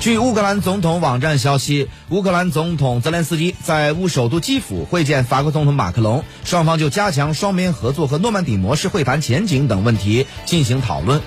据乌克兰总统网站消息乌克兰总统泽连斯基在乌首都基辅会见法国总统马克龙双方就加强双边合作和诺曼底模式会谈前景等问题进行讨论。